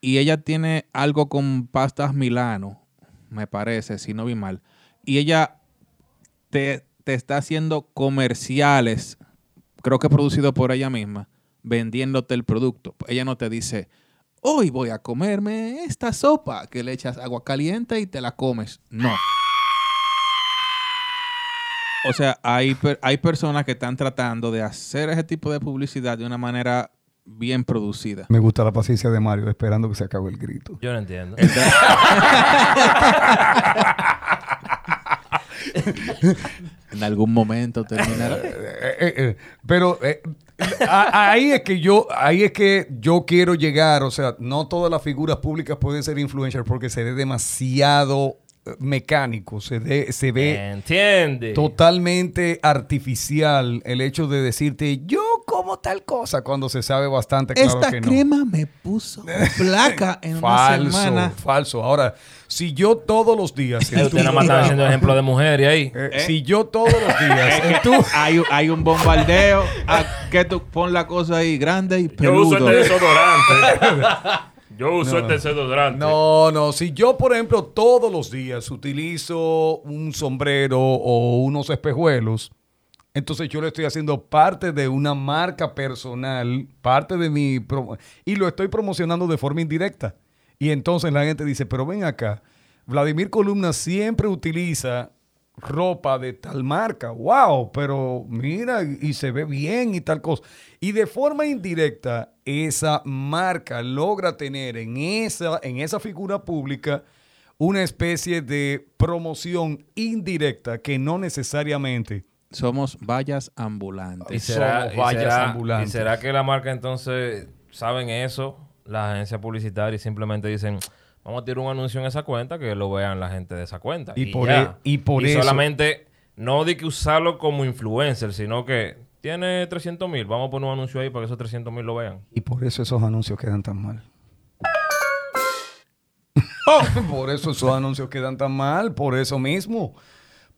Y ella tiene algo con pastas Milano, me parece, si no vi mal. Y ella te, te está haciendo comerciales, creo que producido por ella misma, vendiéndote el producto. Ella no te dice, hoy voy a comerme esta sopa, que le echas agua caliente y te la comes. No. O sea, hay, hay personas que están tratando de hacer ese tipo de publicidad de una manera bien producida. Me gusta la paciencia de Mario esperando que se acabe el grito. Yo no entiendo. <laughs> En algún momento terminará. Eh, eh, eh, pero eh, a- ahí es que yo ahí es que yo quiero llegar o sea no todas las figuras públicas pueden ser influencers porque se ve demasiado mecánico se, ve se ve Entiende. totalmente artificial el hecho de decirte yo como tal cosa cuando se sabe bastante claro Esta que no crema me puso placa <laughs> en una falso semana. falso ahora si yo todos los días Eh, en Usted tu nada más está haciendo ejemplo de mujer y ahí. eh, si yo todos los <laughs> días en tu hay, un- hay un bombardeo. a que tú pon la cosa ahí grande y peludo. desodorante. <laughs> Yo uso este desodorante. No, no. Si yo, por ejemplo, todos los días utilizo un sombrero o unos espejuelos, entonces yo le estoy haciendo parte de una marca personal, parte de mi... y lo estoy promocionando de forma indirecta. Y entonces la gente dice, pero ven acá, Vladimir Columna siempre utiliza ropa de tal marca. ¡Wow! Pero mira, y se ve bien y tal cosa. Y de forma indirecta, esa marca logra tener en esa, en esa figura pública una especie de promoción indirecta que no necesariamente Somos vallas ¿Y ambulantes. será, Somos y vallas será- ambulantes. ¿Y será que la marca entonces saben eso, las agencias publicitarias, y simplemente dicen, vamos a tirar un anuncio en esa cuenta que lo vean la gente de esa cuenta? Y por ya. e- y por eso- solamente, no de que usarlo como influencer, sino que tiene 300 mil, vamos a poner un anuncio ahí para que esos 300 mil lo vean. Y por eso esos anuncios quedan tan mal. <laughs> por eso esos anuncios quedan tan mal, por eso mismo.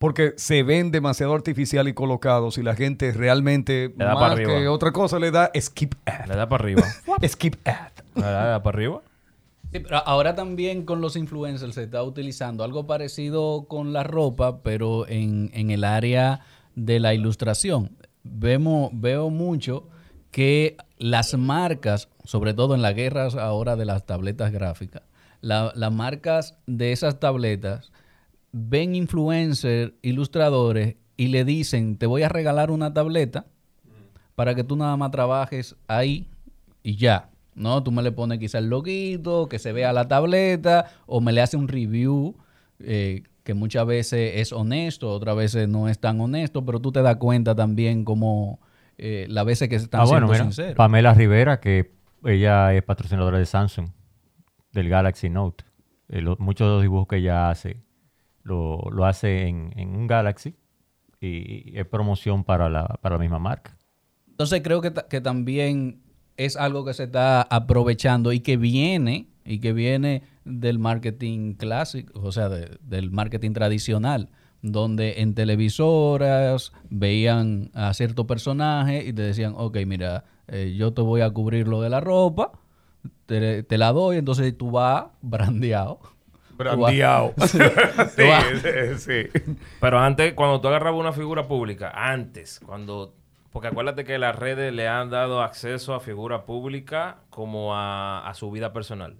Porque se ven demasiado artificial y colocados y la gente realmente, Le da para más arriba. que otra cosa, le da skip Le ad. da para arriba. <laughs> skip ad. Le da, le da para arriba. Sí, pero ahora también con los influencers se está utilizando algo parecido con la ropa, pero en, en el área de la ilustración. Vemos, veo mucho que las marcas, sobre todo en las guerras ahora de las tabletas gráficas, la- las marcas de esas tabletas ven influencers, ilustradores y le dicen, te voy a regalar una tableta para que tú nada más trabajes ahí y ya. ¿No? Tú me le pones quizá el loguito, que se vea la tableta, o me le hace un review eh, que muchas veces es honesto, otras veces no es tan honesto, pero tú te das cuenta también como eh, las veces que están Ah, bueno, mira. Pamela Rivera, que ella es patrocinadora de Samsung, del Galaxy Note. Eh, muchos de los dibujos que ella hace, lo, lo hace en, en un Galaxy y, es promoción para la, para la misma marca. Entonces creo que, que también es algo que se está aprovechando y que viene y que viene del marketing clásico, o sea, de- del marketing tradicional, donde en televisoras veían a cierto personaje y te decían, ok, mira, eh, yo te voy a cubrir lo de la ropa, te, te la doy, entonces tú vas <laughs> brandeado. Brandeado. <laughs> Sí, sí. Pero antes, cuando tú agarrabas una figura pública, antes, cuando... Porque acuérdate que las redes le han dado acceso a figura pública como a, a su vida personal.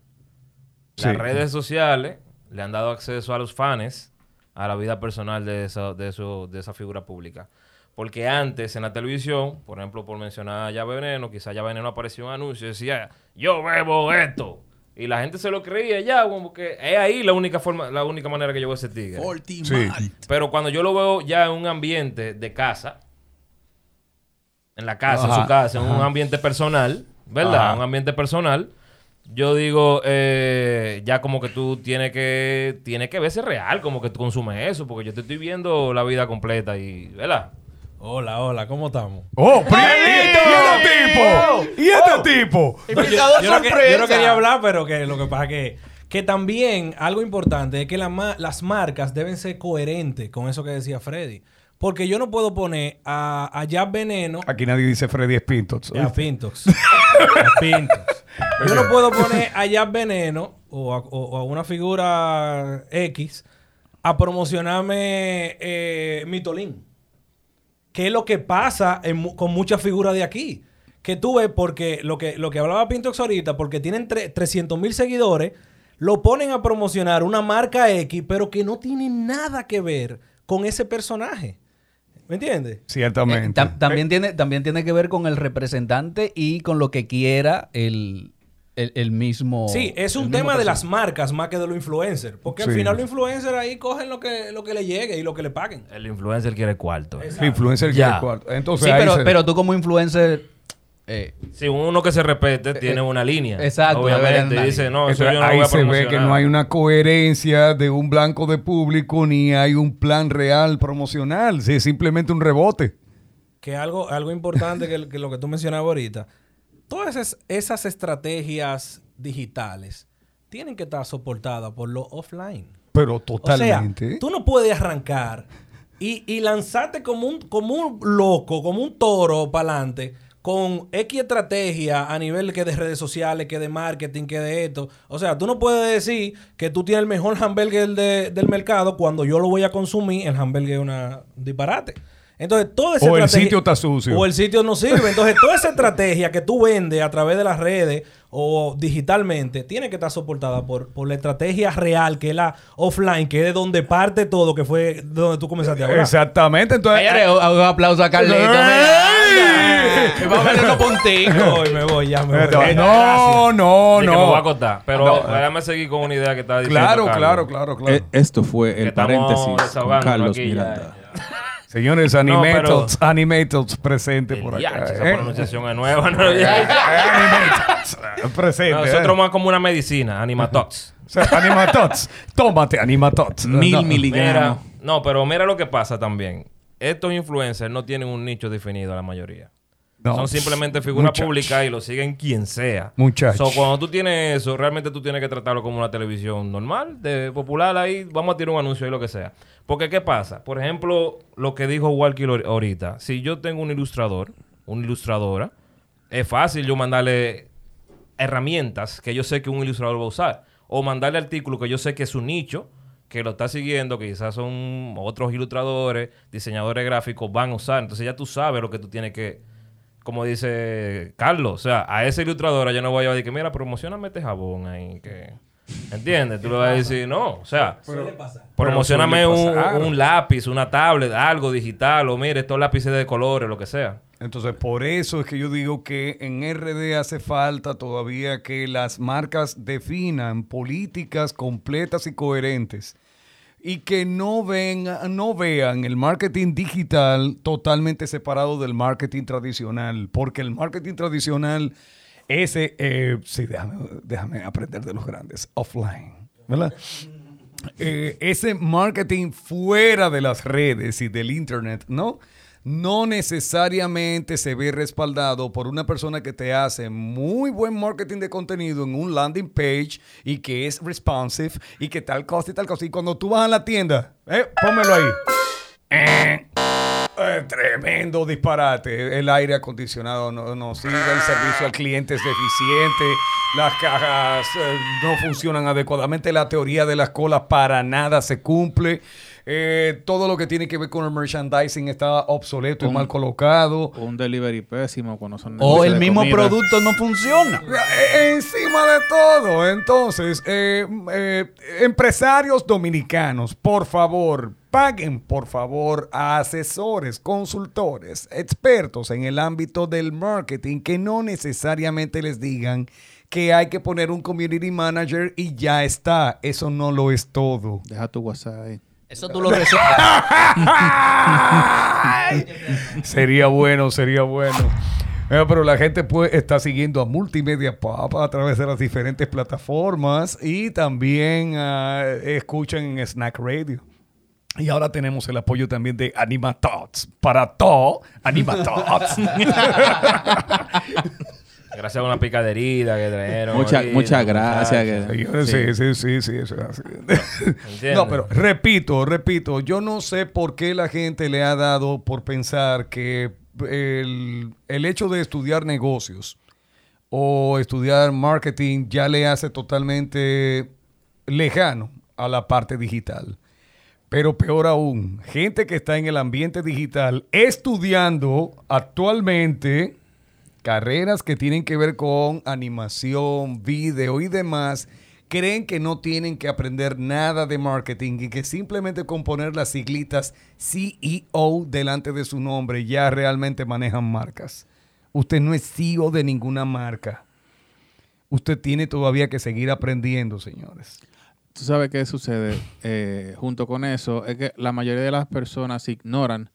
Las redes sociales le han dado acceso a los fans a la vida personal de, esa- de, eso- de esa figura pública. Porque antes en la televisión, por ejemplo, por mencionar a Ya Veneno, quizá Ya Veneno apareció un anuncio y decía, yo bebo esto. Y la gente se lo creía ya, como que es ahí la única forma, la única manera que yo veo ese tigre. Sí. Pero cuando yo lo veo ya en un ambiente de casa, en la casa, en su casa, en un ambiente personal, ¿verdad? Ajá. Un ambiente personal, yo digo, eh, ya como que tú tienes que, tienes que verse real, como que tú consumes eso, porque yo te estoy viendo la vida completa y, ¿verdad? Hola, hola, ¿cómo estamos? ¡Oh, pri- ¿Y este tipo? ¿Y este tipo? Yo, yo no, que- yo no quería hablar, pero que lo que pasa que, que también algo importante es que la las marcas deben ser coherentes con eso que decía Freddy. Porque yo no puedo poner a, a Jab Veneno Aquí nadie dice Freddy a Pintox. <laughs> a Pintox. Yo no puedo poner a Jab Veneno o a, o- o a una figura X a promocionarme eh, Mitolín. ¿Qué es lo que pasa en con muchas figuras de aquí? Que tú ves, porque lo que, lo que hablaba Pintox ahorita, porque tienen tre- 300 mil seguidores, lo ponen a promocionar una marca X, pero que no tiene nada que ver con ese personaje. ¿Me entiendes? Ciertamente. Eh, tam- también, tiene, también tiene que ver con el representante y con lo que quiera el, el, el mismo. Sí, es un tema de las marcas más que de los influencers. Porque al final los influencers ahí cogen lo que, lo que le llegue y lo que le paguen. El influencer quiere cuarto. El influencer Ya. quiere cuarto. Entonces, Sí, ahí pero, se- pero tú como influencer. eh, Si uno que se respete tiene eh, una línea. exacto, Obviamente. Y dice, no, eso Entonces, yo no ahí voy a se ve que no hay una coherencia de un blanco de público ni hay un plan real promocional. Sí, es simplemente un rebote. Que algo, algo importante que, que lo que tú mencionabas ahorita. Todas esas, esas estrategias digitales tienen que estar soportadas por lo offline. Pero O totalmente. sea, tú no puedes arrancar y, y lanzarte como un, como un loco, como un toro para adelante, con X estrategia a nivel que de redes sociales, que de marketing, que de esto. O sea, tú no puedes decir que tú tienes el mejor hamburger de- del mercado cuando yo lo voy a consumir, el hamburger es una un disparate. Entonces, toda esa O el sitio está sucio. O el sitio no sirve. Entonces, toda esa estrategia que tú vendes a través de las redes o digitalmente tiene que estar soportada por, por la estrategia real, que es la offline, que es de donde parte todo, que fue de donde tú comenzaste a hablar. Exactamente. Entonces, Señores, un, un aplauso a Carlito. Me va a venir puntico. Voy, me voy, ya me voy. no, no, que me voy a no. acostar. Pero No. déjame seguir con una idea que estaba diciendo. Claro, Carlos. claro, claro, claro. Eh, esto fue el paréntesis con Carlos aquí ya. Miranda. Señores, No, Animators, Animators presente por acá. esa ¿eh? pronunciación es nueva. ¿no? <laughs> Animators, presente. Nosotros ¿eh? más como una medicina, Animatox. <laughs> O sea, Animatots. Tómate, Animatots. Mil No. miligramos. Mira, no, pero mira lo que pasa también. Estos influencers no tienen un nicho definido la mayoría. No. Son simplemente figuras públicas y lo siguen quien sea. Muchacho. So, cuando tú tienes eso, realmente tú tienes que tratarlo como una televisión normal, de popular ahí, vamos a tirar un anuncio ahí, lo que sea. Porque, ¿qué pasa? Por ejemplo, lo que dijo Walkie ahor- ahorita. Si yo tengo un ilustrador, una ilustradora, es fácil yo mandarle herramientas que yo sé que un ilustrador va a usar. O mandarle artículos que yo sé que es su nicho, que lo está siguiendo, que quizás son otros ilustradores, diseñadores gráficos, van a usar. Entonces ya tú sabes lo que tú tienes que, como dice Carlos, o sea, a esa ilustradora yo no voy a decir que, mira, promocioname este jabón ahí, que... ¿Entiendes? Tú le vas a decir, no, o sea, promocioname Pero un, un lápiz, una tablet, algo digital, o mire, estos lápices de colores, lo que sea. Entonces, por eso es que yo digo que en RD hace falta todavía que las marcas definan políticas completas y coherentes y que no, ven, no vean el marketing digital totalmente separado del marketing tradicional, porque el marketing tradicional, ese, eh, sí, déjame, déjame aprender de los grandes, offline, ¿verdad? eh, ese marketing fuera de las redes y del internet, ¿no? No necesariamente se ve respaldado por una persona que te hace muy buen marketing de contenido en un landing page y que es responsive y que tal cosa y tal cosa. Y cuando tú vas a la tienda, eh, ahí. Eh, eh, tremendo disparate. El aire acondicionado no, no sirve, el servicio al cliente es deficiente, las cajas eh, no funcionan adecuadamente, la teoría de las colas para nada se cumple. Eh, todo lo que tiene que ver con el merchandising está obsoleto y mal colocado. Un delivery pésimo cuando son O el mismo comida. producto no funciona. Eh, Encima de todo, entonces, eh, eh, empresarios dominicanos, por favor, paguen por favor a asesores, consultores, expertos en el ámbito del marketing que no necesariamente les digan que hay que poner un community manager y ya está. Eso no lo es todo. Deja tu WhatsApp ahí. Eso tú lo resuelves. <laughs> sería bueno, sería bueno. Eh, pero la gente pues, está siguiendo a Multimedia Pop a través de las diferentes plataformas y también ah, escuchan en Snack Radio. Y ahora tenemos el apoyo también de Animatots. Para todo, Animatots. <laughs> Gracias a una picaderita que trajeron. Mucha- ahorita, muchas gracias, muchachos. Sí, sí, sí, sí, sí, eso es así. <laughs> ¿Entiendes? No, pero repito, repito, yo no sé por qué la gente le ha dado por pensar que el, el hecho de estudiar negocios o estudiar marketing ya le hace totalmente lejano a la parte digital. Pero peor aún, gente que está en el ambiente digital estudiando actualmente carreras que tienen que ver con animación, video y demás, creen que no tienen que aprender nada de marketing y que simplemente con poner las siglitas CEO delante de su nombre ya realmente manejan marcas. Usted no es CEO de ninguna marca. Usted tiene todavía que seguir aprendiendo, señores. ¿Tú sabes qué sucede? Eh, junto con eso, es que la mayoría de las personas ignoran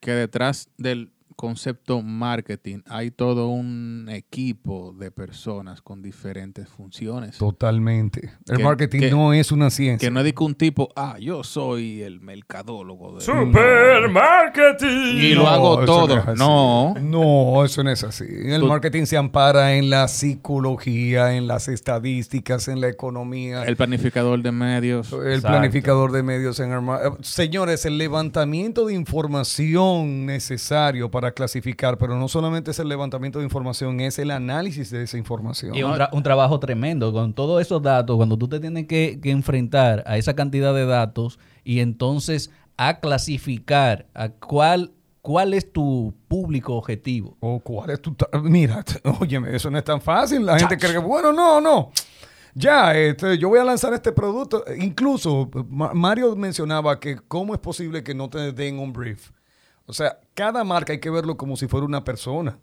que detrás del concepto marketing hay todo un equipo de personas con diferentes funciones. Totalmente. El Que- marketing que- no es una ciencia. Que no es un tipo, ah, yo soy el mercadólogo de... Supermarketing. Y lo No, hago todo. no es. No. No, eso no es así. El Tú- marketing se ampara en la psicología, en las estadísticas, en la economía. El planificador de medios. El Exacto. planificador de medios en arma- eh, Señores, el levantamiento de información necesario para clasificar, pero no solamente es el levantamiento de información, es el análisis de esa información. Y un, tra- un trabajo tremendo con todos esos datos, cuando tú te tienes que, que enfrentar a esa cantidad de datos y entonces a clasificar a cuál, cuál es tu público objetivo. ¿O cuál es tu... Mira, <laughs> óyeme, eso no es tan fácil. La gente cree que, bueno, no, no. Ya, este, yo voy a lanzar este producto. Incluso Ma- Mario mencionaba que cómo es posible que no te den un brief. O sea, cada marca hay que verlo como si fuera una persona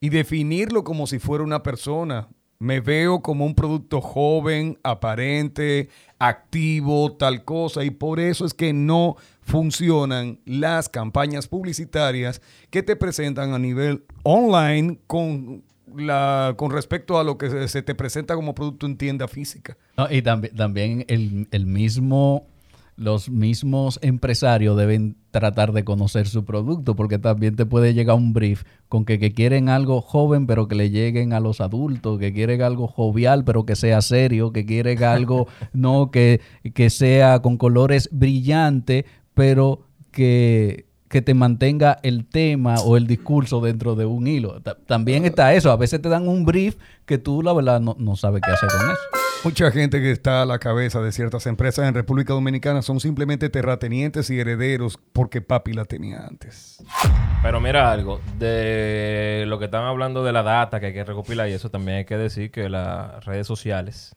y definirlo como si fuera una persona. Me veo como un producto joven, aparente, activo, tal cosa, y por eso es que no funcionan las campañas publicitarias que te presentan a nivel online con, la, con respecto a lo que se, te presenta como producto en tienda física. Y también, también el, el mismo, los mismos empresarios deben tratar de conocer su producto, porque también te puede llegar un brief con que, que quieren algo joven, pero que le lleguen a los adultos, que quieren algo jovial, pero que sea serio, que quieren algo <laughs> no que, que sea con colores brillantes, pero que que te mantenga el tema o el discurso dentro de un hilo. Ta- También está eso. A veces te dan un brief que tú, la verdad, no, no sabes qué hacer con eso. Mucha gente que está a la cabeza de ciertas empresas en República Dominicana son simplemente terratenientes y herederos porque papi la tenía antes. Pero mira algo, de lo que están hablando de la data que hay que recopilar y eso también hay que decir que las redes sociales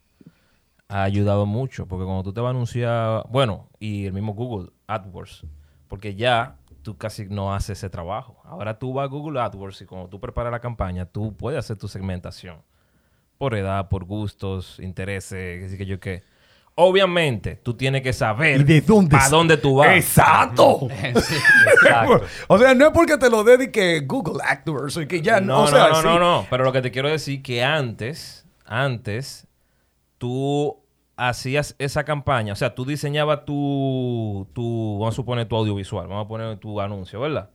ha ayudado mucho, porque cuando tú te vas a anunciar, bueno, y el mismo Google AdWords, porque ya tú casi no haces ese trabajo. Ahora tú vas a Google AdWords y cuando tú preparas la campaña, tú puedes hacer tu segmentación por edad, por gustos, intereses, qué sé que yo qué. Obviamente, tú tienes que saber ¿Y de dónde es? dónde tú vas. ¡Exacto! <laughs> <laughs> Exacto. <laughs> o sea, no es porque te lo dé de que Google AdWords y que ya No, o sea, no, no, sí. no, no. Pero lo que te quiero decir que antes, antes, tú hacías esa campaña, o sea, tú diseñabas tu, tu, vamos a suponer tu audiovisual, vamos a poner tu anuncio, ¿verdad?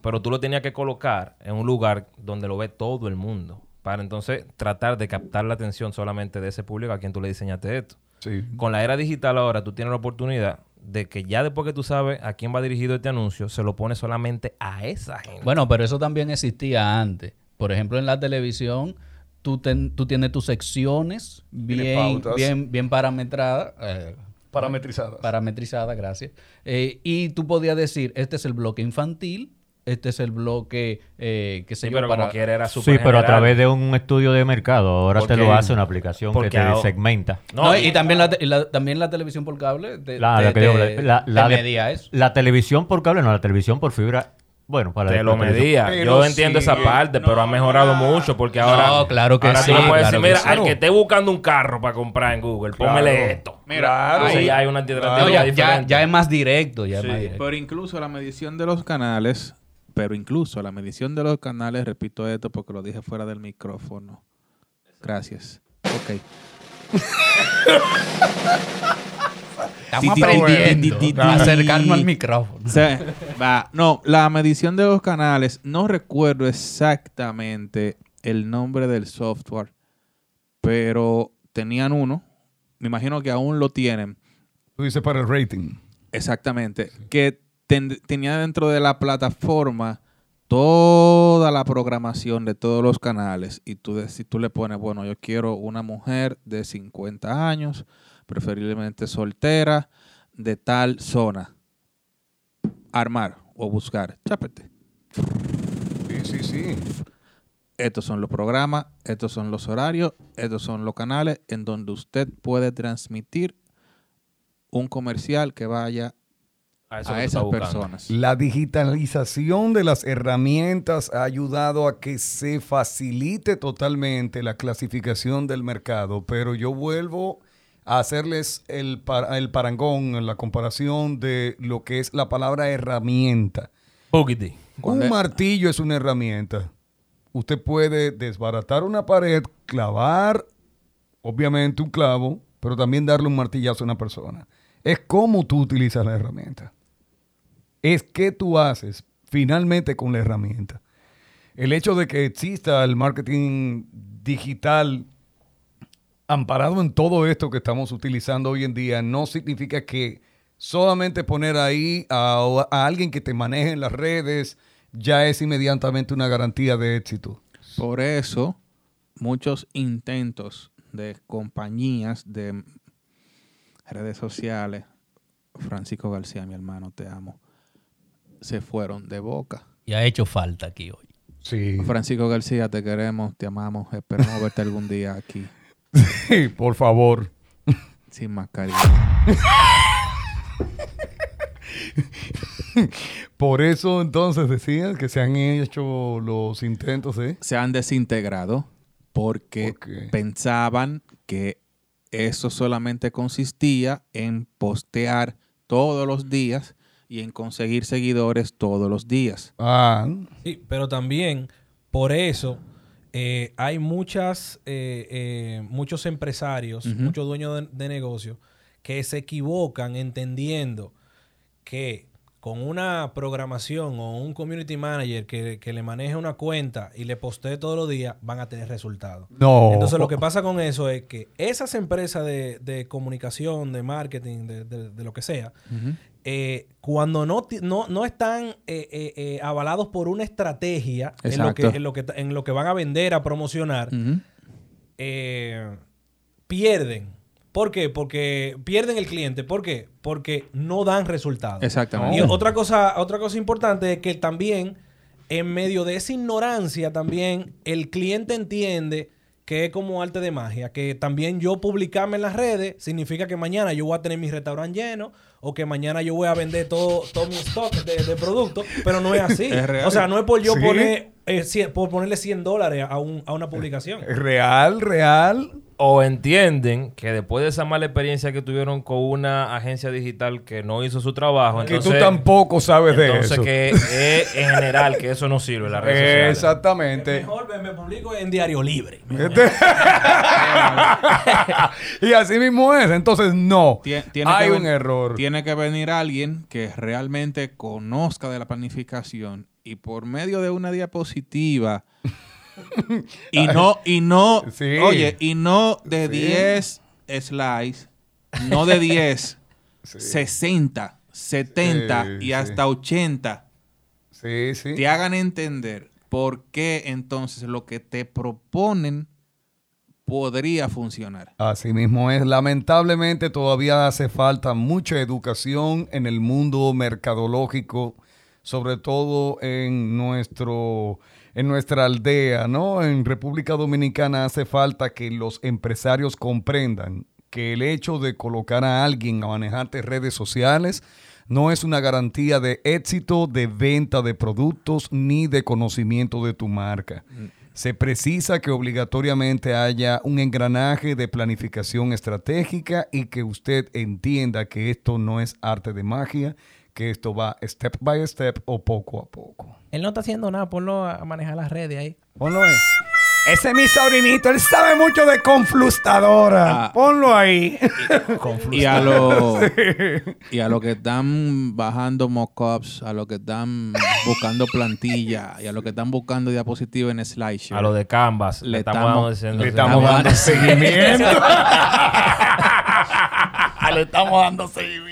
Pero tú lo tenías que colocar en un lugar donde lo ve todo el mundo, para entonces tratar de captar la atención solamente de ese público a quien tú le diseñaste esto. Sí. Con la era digital ahora tú tienes la oportunidad de que ya después que tú sabes a quién va dirigido este anuncio, se lo pones solamente a esa gente. Bueno, pero eso también existía antes. Por ejemplo, en la televisión, tú, ten- tú tienes tus secciones bien, bien, bien parametradas. eh, Parametrizadas. parametrizadas, gracias. Eh, y tú podías decir, este es el bloque infantil, este es el bloque, eh, qué sé Sí, pero para... como quiera era Sí, pero a través de un estudio de mercado. Ahora te lo hace una aplicación que te segmenta. No, No, y- y, también, la, te- la- también la televisión por cable te, La, te- la que digo, la- la te de- medía eso. la televisión por cable, no, la televisión por fibra. Bueno, para Te lo medía. Pero Yo entiendo sí. esa parte, pero ha mejorado mucho porque ahora. No, claro que ahora sí, Tú le puedes claro decir, mira, sí. al que esté buscando un carro para comprar en Google, Claro. póngale esto. Mira, Ahí ahí- ya hay una alternativa ya, ya- es más directo, ya Sí. es más directo. Pero incluso la medición de los canales, pero incluso la medición de los canales, repito esto porque lo dije fuera del micrófono. Gracias. Ok. <laughs> Estamos aprendiendo. a acercarnos al micrófono. O sea, va, no, la medición de los canales, no recuerdo exactamente el nombre del software, pero tenían uno, me imagino que aún lo tienen, Tú dices para el rating. exactamente, que ten- tenía dentro de la plataforma toda la programación de todos los canales. Y tú, si tú le pones, bueno, yo quiero una mujer de 50 años, preferiblemente soltera, de tal zona, armar o buscar, chápete. Sí, sí, sí. Estos son los programas, estos son los horarios, estos son los canales en donde usted puede transmitir un comercial que vaya A a esas personas. La digitalización de las herramientas ha ayudado a que se facilite totalmente la clasificación del mercado, pero yo vuelvo a hacerles el, par- el parangón, la comparación de lo que es la palabra herramienta. Un martillo es una herramienta. Usted puede desbaratar una pared, clavar, obviamente, un clavo, pero también darle un martillazo a una persona. Es cómo tú utilizas la herramienta. Es qué tú haces finalmente con la herramienta. El hecho de que exista el marketing digital amparado en todo esto que estamos utilizando hoy en día no significa que solamente poner ahí a, a alguien que te maneje en las redes ya es inmediatamente una garantía de éxito. Por eso, muchos intentos de compañías de redes sociales, Francisco García, mi hermano, te amo, se fueron de boca. Y ha hecho falta aquí hoy. Sí. Francisco García, te queremos, te amamos, esperamos verte algún día aquí, por favor. sin mascarilla. Por eso entonces decían que se han hecho los intentos de... Se han desintegrado porque pensaban que eso solamente consistía en postear todos los días y en conseguir seguidores todos los días. Ah, Sí, pero también por eso eh, hay muchas, eh, eh, muchos empresarios, muchos dueños de, de negocios que se equivocan entendiendo que con una programación o un community manager que, que le maneje una cuenta y le postee todos los días, van a tener resultados. no. Entonces lo que pasa con eso es que esas empresas de, de comunicación, de marketing, de, de- de lo que sea, eh, cuando no, no, no están eh, eh, avalados por una estrategia en lo, que, en, lo que, en lo que van a vender, a promocionar, pierden. ¿Por qué? Porque pierden el cliente. ¿Por qué? Porque no dan resultados. Exactamente. Y otra cosa, otra cosa importante es que también, en medio de esa ignorancia, también el cliente entiende que es como arte de magia, que también yo publicarme en las redes significa que mañana yo voy a tener mi restaurante lleno o que mañana yo voy a vender todo, todo mi stock de, de productos, pero no es <laughs> así. Es. O sea, no es por yo Sí. poner, eh, por ponerle 100 dólares a, un- a una publicación. Real, real. O entienden que después de esa mala experiencia que tuvieron con una agencia digital que no hizo su trabajo, que entonces, tú tampoco sabes de entonces eso. que es en general que eso no sirve las redes sociales. Exactamente. Mejor me, publico en Diario Libre. Este- <laughs> y así mismo es. Entonces, no. Tiene Hay que un error. Tiene que venir alguien que realmente conozca de la planificación y por medio de una diapositiva <laughs> y no y no Sí. oye, y no de Sí. 10 slides, no de 10, 60, 70 Sí, y sí. hasta 80 Sí, sí. te hagan entender por qué entonces lo que te proponen podría funcionar. Así mismo es. Lamentablemente todavía hace falta mucha educación en el mundo mercadológico, sobre todo en nuestro en nuestra aldea, ¿no? En República Dominicana hace falta que los empresarios comprendan que el hecho de colocar a alguien a manejarte redes sociales no es una garantía de éxito de venta de productos ni de conocimiento de tu marca. Se precisa que obligatoriamente haya un engranaje de planificación estratégica y que usted entienda que esto no es arte de magia, que esto va step by step o poco a poco. Él no está haciendo nada, ponlo a manejar las redes ahí. Ponlo ahí. Ese es mi sobrinito, él sabe mucho de conflustadora. Ah. Ponlo ahí. Y a los y a los que están bajando mockups, a los que están buscando plantilla y a los que están buscando diapositivas en SlideShare. A lo de Canvas. Le Le estamos, diciendo- <laughs> <laughs> Le estamos dando seguimiento. Le estamos dando seguimiento.